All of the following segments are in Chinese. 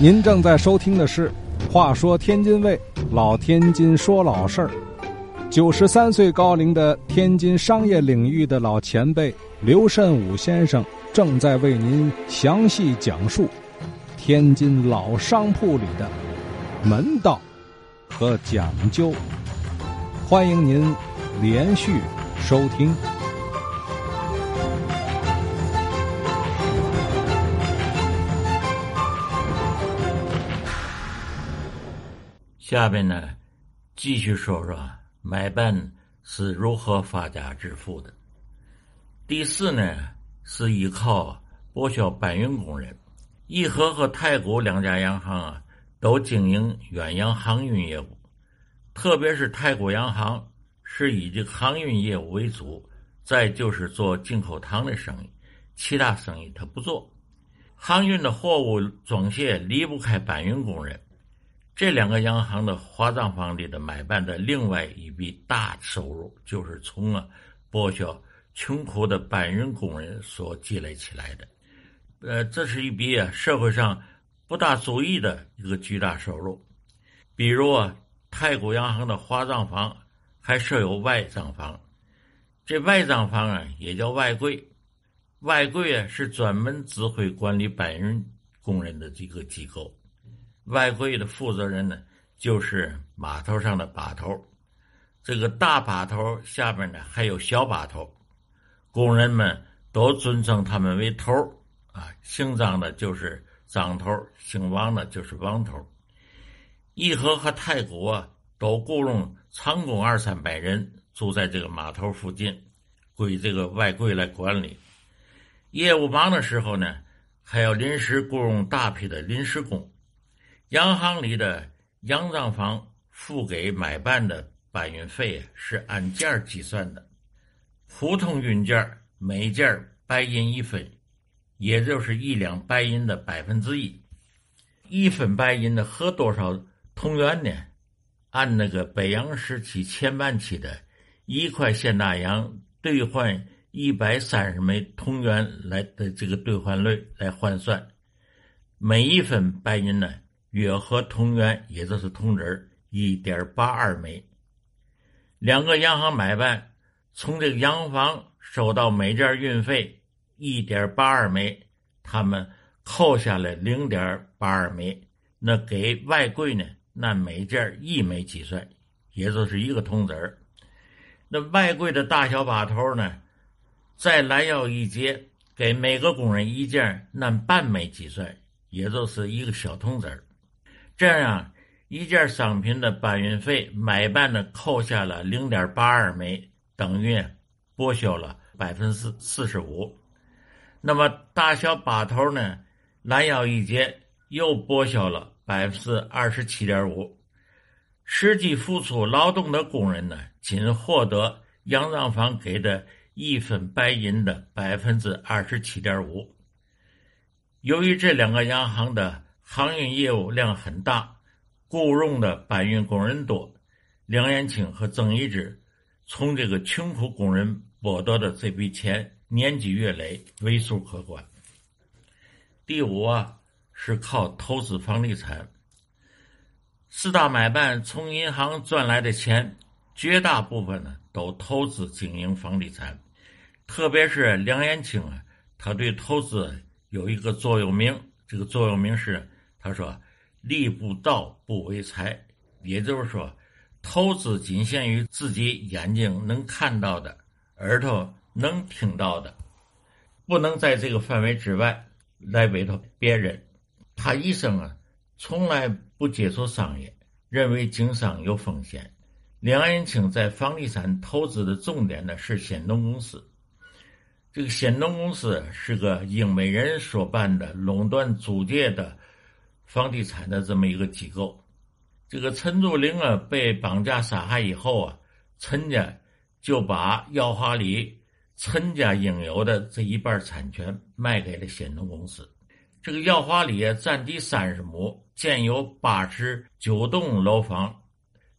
您正在收听的是《话说天津卫》，老天津说老事儿。九十三岁高龄的天津商业领域的老前辈刘慎武先生，正在为您详细讲述天津老商铺里的门道和讲究。欢迎您连续收听。下边呢，继续说说买办是如何发家致富的。第四呢，是依靠剥削搬运工人。义和和太古两家洋行啊，都经营远洋航运业务，特别是太古洋行是以这个航运业务为主，再就是做进口糖的生意，其他生意他不做。航运的货物装卸离不开搬运工人。这两个央行的花账房里的买办的另外一笔大收入，就是从啊剥削穷苦的搬运工人所积累起来的。呃，这是一笔啊社会上不大注意的一个巨大收入。比如啊，太古洋行的花账房还设有外账房，这外账房啊也叫外柜，外柜啊是专门指挥管理搬运工人的这个机构。外柜的负责人呢，就是码头上的把头。这个大把头下边呢还有小把头，工人们都尊称他们为头啊。姓张的就是张头，姓王的就是王头。义和和太古啊，都雇佣长工二三百人住在这个码头附近，归这个外柜来管理。业务忙的时候呢，还要临时雇佣大批的临时工。洋行里的洋账房付给买办的搬运费是按件计算的，普通运件每件白银一分，也就是一两白银的百分之一。一分白银的合多少铜元呢？按那个北洋时期前半期的一块现大洋兑换一百三十枚铜元来的这个兑换率来换算，每一分白银呢？约合铜元，也就是铜子一点八二枚。两个洋行买办从这个洋房收到每件运费一点八二枚，他们扣下来零点八二枚，那给外柜呢？那每件一枚计算，也就是一个铜子那外柜的大小把头呢？再来要一节，给每个工人一件，按半枚计算，也就是一个小铜子这样一件商品的搬运费，买办的扣下了零点八二枚，等于剥削了百分之四十五。那么大小把头呢，拦腰一截，又剥削了百分之二十七点五。实际付出劳动的工人呢，仅获得洋账房给的一分白银的百分之二十七点五。由于这两个洋行的。航运业务量很大，雇佣的搬运工人多。梁延庆和曾一之从这个穷苦工人剥夺的这笔钱，年积月累，为数可观。第五啊，是靠投资房地产。四大买办从银行赚来的钱，绝大部分呢都投资经营房地产，特别是梁延庆啊，他对投资有一个座右铭，这个座右铭是。他说：“利不道不为财，也就是说，投资仅限于自己眼睛能看到的、耳朵能听到的，不能在这个范围之外来委托别人。他一生啊，从来不接触商业，认为经商有风险。梁延清在房地产投资的重点呢是先农公司。这个先农公司是个英美人所办的垄断租界的。”房地产的这么一个机构，这个陈竹林啊被绑架杀害以后啊，陈家就把耀华里陈家应有的这一半产权卖给了先农公司。这个耀华里占地三十亩，建有八十九栋楼房。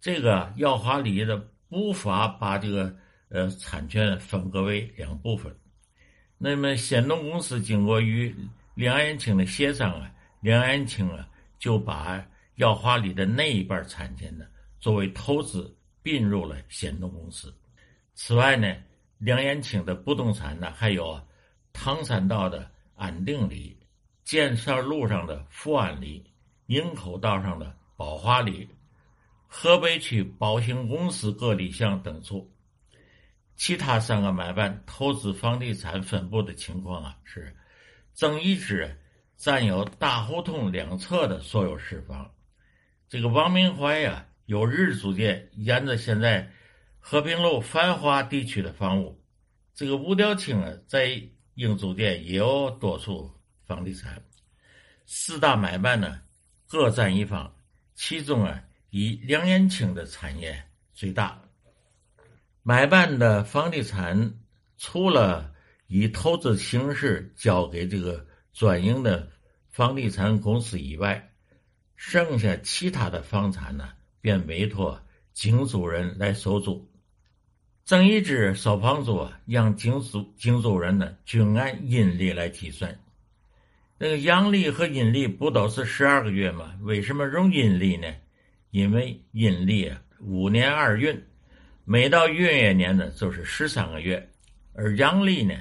这个耀华里的无法把这个呃产权分割为两部分。那么先农公司经过与梁延庆的协商啊。梁延庆啊，就把耀华里的那一半产权呢作为投资并入了仙东公司。此外呢，梁延清的不动产呢还有唐山道的安定里、建设路上的富安里、营口道上的宝华里、河北区宝兴公司各里巷等处。其他三个买办投资房地产分布的情况啊是：曾一之占有大胡同两侧的所有市房，这个王明怀呀有日租界沿着现在和平路繁华地区的房屋，这个吴雕清啊在英租界也有多处房地产，四大买办呢各占一方，其中啊以梁延清的产业最大。买办的房地产，除了以投资形式交给这个专营的房地产公司以外，剩下其他的房产呢，便委托经租人来收租。曾一之收房租，让经租经租人呢均按阴历来计算。那个阳历和阴历不都是十二个月吗？为什么用阴历呢？因为阴历啊，五年二运。每到闰月年呢，就是十三个月，而阳历呢，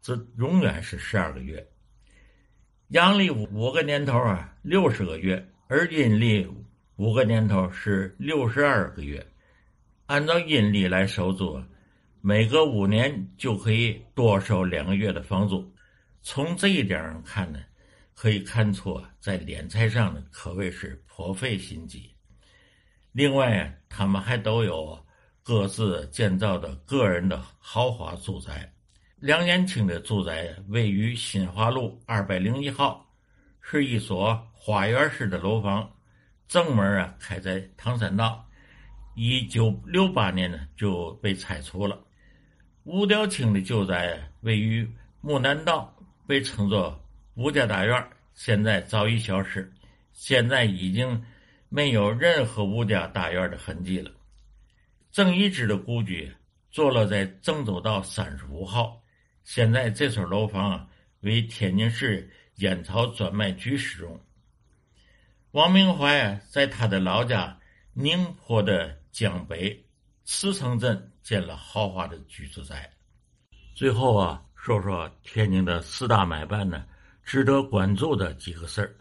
则永远是十二个月。阳历五个年头啊，六十个月，而阴历五个年头是六十二个月。按照阴历来收租，每隔五年就可以多收两个月的房租。从这一点上看呢，可以看出啊，在敛财上呢，可谓是颇费心机。另外，他们还都有。各自建造的个人的豪华住宅。梁延庆的住宅位于新华路二百零一号，是一所花园式的楼房，正门啊开在唐山道。一九六八年呢就被拆除了。吴雕清的旧宅位于木南道，被称作吴家大院，现在早已消失，现在已经没有任何吴家大院的痕迹了。郑一之的故居坐落在郑州道三十五号，现在这所楼房为天津市烟草专卖局使用。王明怀在他的老家宁波的江北慈城镇建了豪华的居住宅。最后啊，说说天津的四大买办呢，值得关注的几个事儿。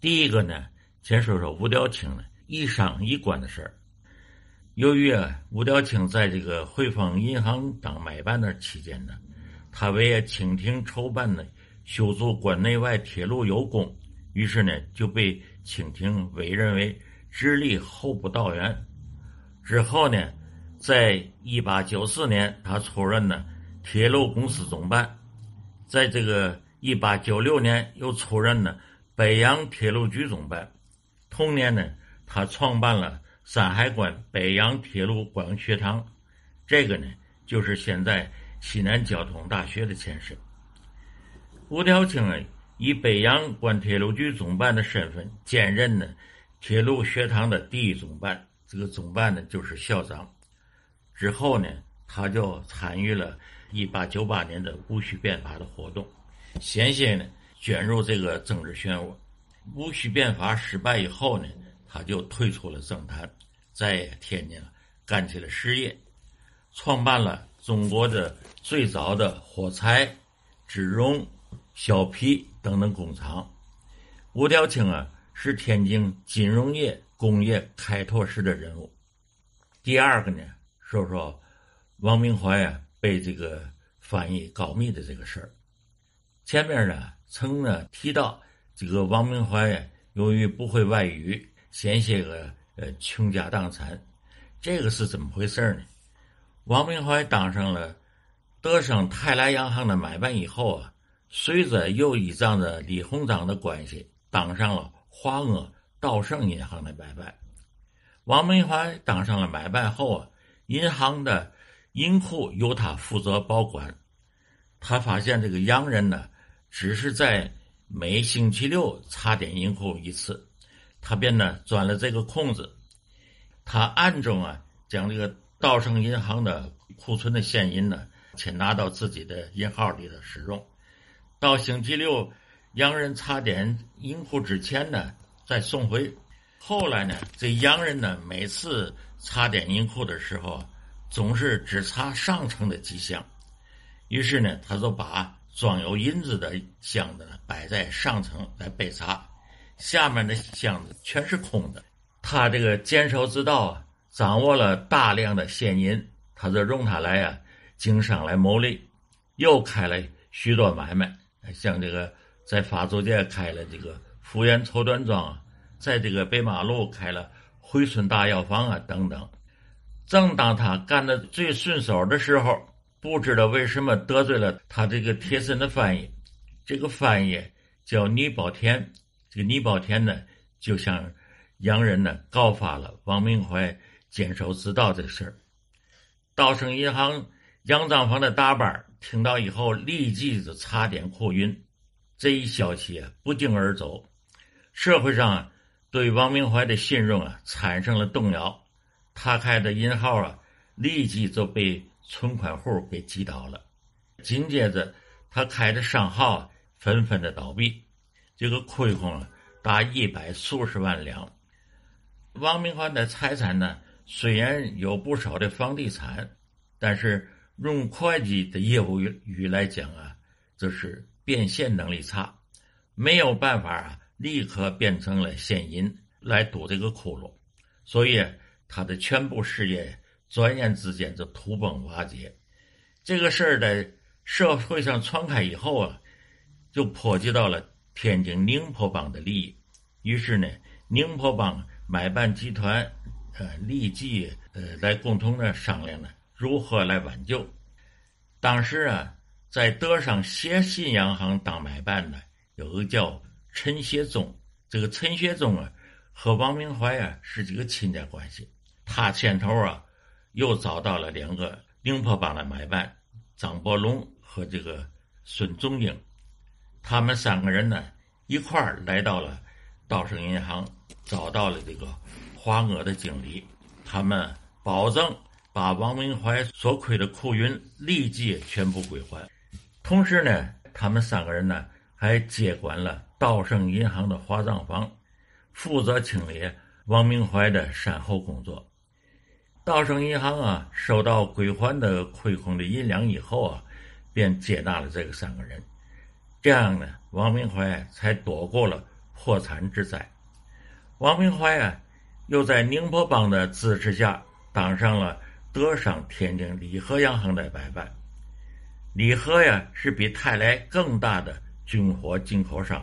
第一个呢，先说说吴调清的一商一官的事儿。由于啊，吴调清在这个汇丰银行当买办的期间呢，他为清廷筹办的修筑关内外铁路有功，于是呢就被清廷委任为直隶候补道员。之后呢，在一八九四年，他出任呢铁路公司总办，在这个一八九六年又出任呢北洋铁路局总办。同年呢，他创办了。山海关北洋铁路管学堂，这个呢就是现在西南交通大学的前身。吴条清以北洋关铁路局总办的身份兼任呢铁路学堂的第一总办，这个总办呢就是校长。之后呢，他就参与了1898年的戊戌变法的活动，险些呢卷入这个政治漩涡。戊戌变法失败以后呢。他就退出了政坛，在天津干起了实业，创办了中国的最早的火柴、纸绒、削皮等等工厂。吴雕清啊，是天津金融业工业开拓式的人物。第二个呢，说说王明怀啊被这个翻译告密的这个事儿。前面呢曾呢提到，这个王明怀呀，由于不会外语。险些个呃倾家荡产，这个是怎么回事呢？王明怀当上了德生泰来洋行的买办以后啊，随着又依仗着李鸿章的关系，当上了华鄂道盛银行的买办。王明怀当上了买办后啊，银行的银库由他负责保管。他发现这个洋人呢，只是在每星期六查点银库一次。他便呢钻了这个空子，他暗中啊将这个道盛银行的库存的现银呢，先拿到自己的银号里头使用。到星期六洋人查点银库之前呢，再送回。后来呢，这洋人呢，每次查点银库的时候，总是只查上层的几箱，于是呢，他就把装有银子的箱子呢摆在上层来备查，下面的箱子全是空的。他这个坚守之道啊，掌握了大量的现银，他就用它来啊经商来牟利，又开了许多买卖，像这个在法租界开了这个福源绸缎庄。在这个北马路开了回春大药房啊，等等。正当他干的最顺手的时候，不知道为什么得罪了他这个贴身的翻译。这个翻译叫倪宝田，这个倪宝田呢，就向洋人呢告发了王明怀监守自盗这事儿。道生银行杨账房的大班听到以后，立即就差点哭晕。这一消息啊不胫而走，社会上啊。对王明怀的信任啊产生了动摇，他开的银号啊立即就被存款户给击倒了。紧接着，他开的商号纷纷的倒闭，这个亏空啊达一百数十万两。王明怀的财产呢，虽然有不少的房地产，但是用会计的业务语来讲啊，就是变现能力差，没有办法啊。立刻变成了现银来堵这个窟窿，所以他的全部事业转眼之间就土崩瓦解。这个事儿在社会上传开以后啊，就波及到了天津宁波帮的利益。于是呢，宁波帮买办集团呃立即呃来共同的商量呢，如何来挽救。当时啊，在德商协信洋行当买办的有个叫。陈学忠，这个陈学忠啊，和王明怀啊是这个亲家关系。他牵头啊，又找到了两个宁波帮的买办张伯龙和这个孙仲英，他们三个人呢一块儿来到了道盛银行，找到了这个华额的经理，他们保证把王明怀所亏的库银立即全部归还。同时呢，他们三个人呢还接管了。道盛银行的华账房负责清理王明怀的善后工作。道盛银行啊，收到归还的亏空的银两以后啊，便接纳了这个三个人。这样呢，王明怀才躲过了破产之灾。王明怀啊，又在宁波帮的支持下，当上了德商天津礼和洋行的买办。礼和呀，是比泰来更大的军火进口商。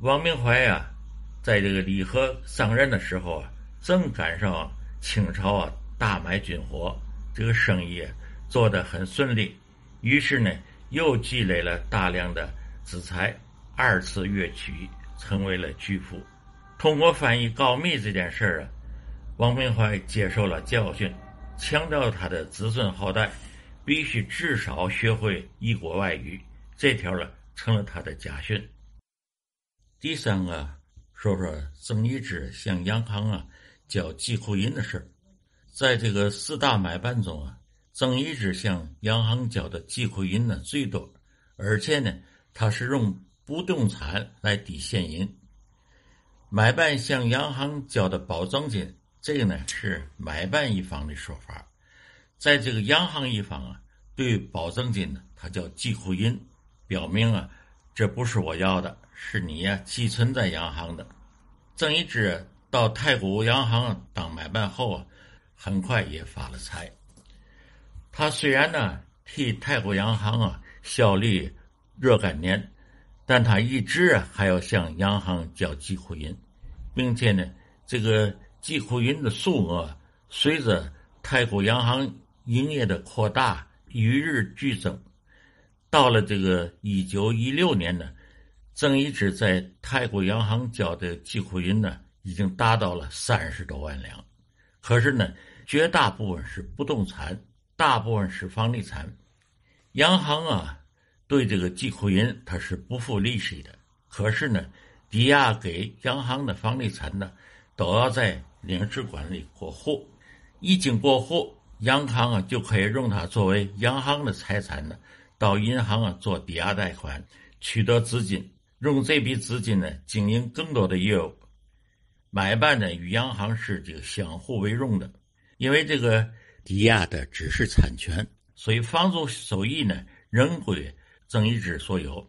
王明怀呀，在这个礼和上任的时候啊，正赶上清朝啊大买军火，这个生意啊做得很顺利，于是呢，又积累了大量的资财，二次跃举，成为了巨富。通过翻译告密这件事儿啊，王明怀接受了教训，强调他的子孙后代必须至少学会一国外语，这条呢成了他的家训。第三个，说说曾一之向洋行啊交寄库银的事。在这个四大买办中啊，曾一之向洋行交的寄库银呢最多，而且呢，他是用不动产来抵现银。买办向洋行交的保证金，这个呢是买办一方的说法，在这个洋行一方啊，对保证金呢，它叫寄库银，表明啊，这不是我要的。是你呀，寄存在洋行的。郑一之到太古洋行当买办后啊，很快也发了财。他虽然呢替太古洋行啊效力若干年，但他一直还要向洋行交寄库银，并且呢，这个寄库银的数额随着太古洋行营业的扩大与日俱增。到了这个一九一六年呢。曾一之在太古洋行交的寄库银呢，已经达到了三十多万两。可是呢，绝大部分是不动产，大部分是房地产。洋行啊，对这个寄库银它是不付利息的。可是呢，抵押给央行的房地产呢，都要在领事馆里过户。一经过户，央行啊就可以用它作为央行的财产呢，到银行啊做抵押贷款，取得资金。用这笔资金呢，经营更多的业务，买办呢与央行是这个相互为用的，因为这个抵押的只是产权，所以房租收益呢仍归曾一之所有。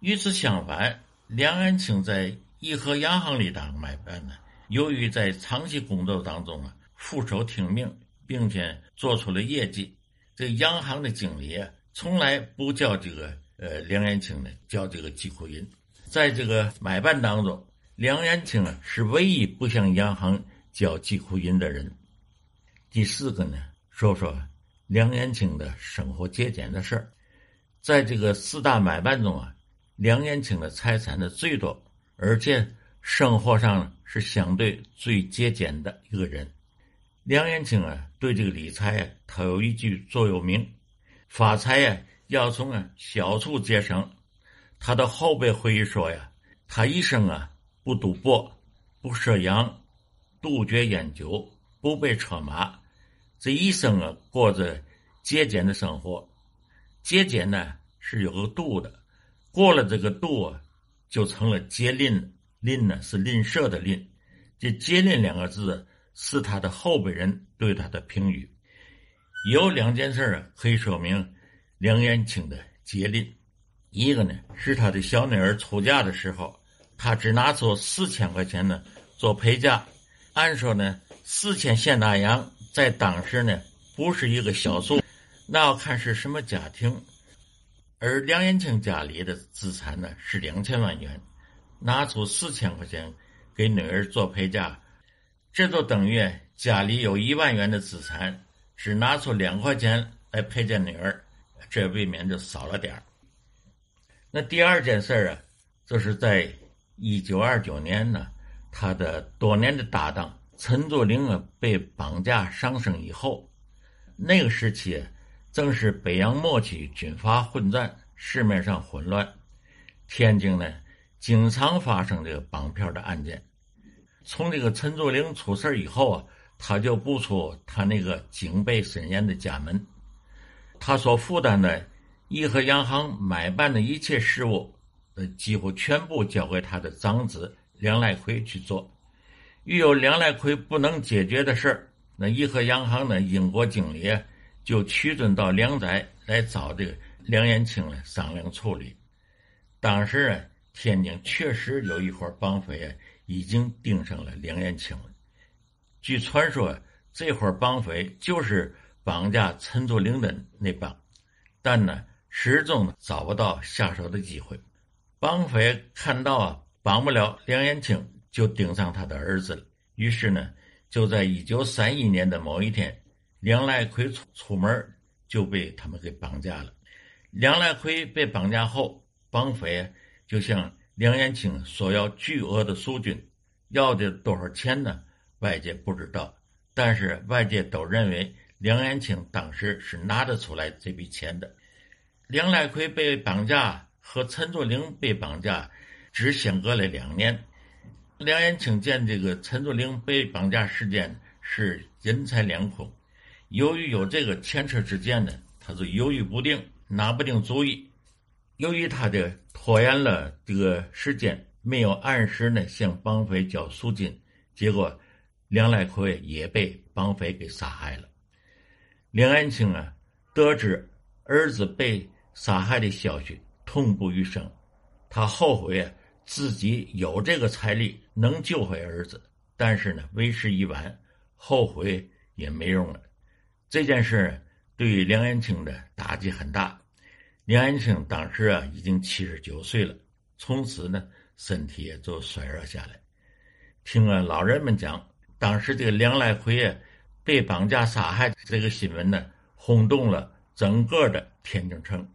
与此相反，梁安清在颐和洋行里当买办呢，由于在长期工作当中啊，俯首听命，并且做出了业绩，这洋行的经理啊，从来不叫这个呃梁延清呢，叫这个季库银。在这个买办当中。梁延清啊，是唯一不向洋行交季库银的人。第四个呢，说说梁延清的生活节俭的事儿。在这个四大买办中啊，梁延清的财产的最多，而且生活上是相对最节俭的一个人。梁延清啊，对这个理财啊，他有一句座右铭：发财呀，要从啊小处节省。他的后辈回忆说呀，他一生啊。不赌博，不涉洋，杜绝烟酒，不被车马，这一生啊过着节俭的生活。节俭呢是有个度的，过了这个度啊，就成了节吝。吝呢是吝啬的吝。这节吝两个字是他的后辈人对他的评语。有两件事啊可以说明梁延清的节吝。一个呢是他的小女儿出嫁的时候。他只拿出四千块钱呢做陪嫁，按说呢四千现大洋在当时呢不是一个小数，那要看是什么家庭。而梁延庆家里的资产呢是两千万元，拿出四千块钱给女儿做陪嫁，这就等于家里有一万元的资产，只拿出两块钱来陪嫁女儿，这未免就少了点那第二件事啊，就是在。一九二九年呢，他的多年的搭档陈作霖啊被绑架上升以后，那个时期正是北洋末期，军阀混战，市面上混乱，天津呢经常发生这个绑票的案件。从这个陈作龄出事以后啊，他就不出他那个警备森严的家门，他所负担的颐和洋行买办的一切事务。呃，几乎全部交给他的长子梁来奎去做。遇有梁来奎不能解决的事儿，那颐和洋行的英国经理就屈尊到梁宅来找这个梁延清来商量处理。当时啊，天津确实有一伙绑匪啊，已经盯上了梁延清了。据传说，这伙绑匪就是绑架陈作林的那帮，但呢，始终找不到下手的机会。绑匪看到啊，绑不了梁延清，就盯上他的儿子了。于是呢，就在一九三一年的某一天，梁来奎出出门就被他们给绑架了。梁来奎被绑架后，绑匪就向梁延清索要巨额的赎金，要的多少钱呢？外界不知道，但是外界都认为梁延清当时是拿得出来这笔钱的。梁来奎被绑架。和陈作龄被绑架只相隔了两年，梁延清见这个陈作龄被绑架事件是人财两空，由于有这个前车之鉴呢，他就犹豫不定，拿不定主意。由于他的拖延了这个时间，没有按时呢向绑匪交赎金，结果梁来奎也被绑匪给杀害了。梁安清啊，得知儿子被杀害的消息。痛不欲生，他后悔啊，自己有这个财力能救回儿子，但是呢，为时已晚，后悔也没用了。这件事对于梁延清的打击很大。梁延清当时啊，已经七十九岁了，从此呢，身体也就衰弱下来。听了老人们讲，当时这个梁来奎啊被绑架杀害这个新闻呢，轰动了整个的天津城。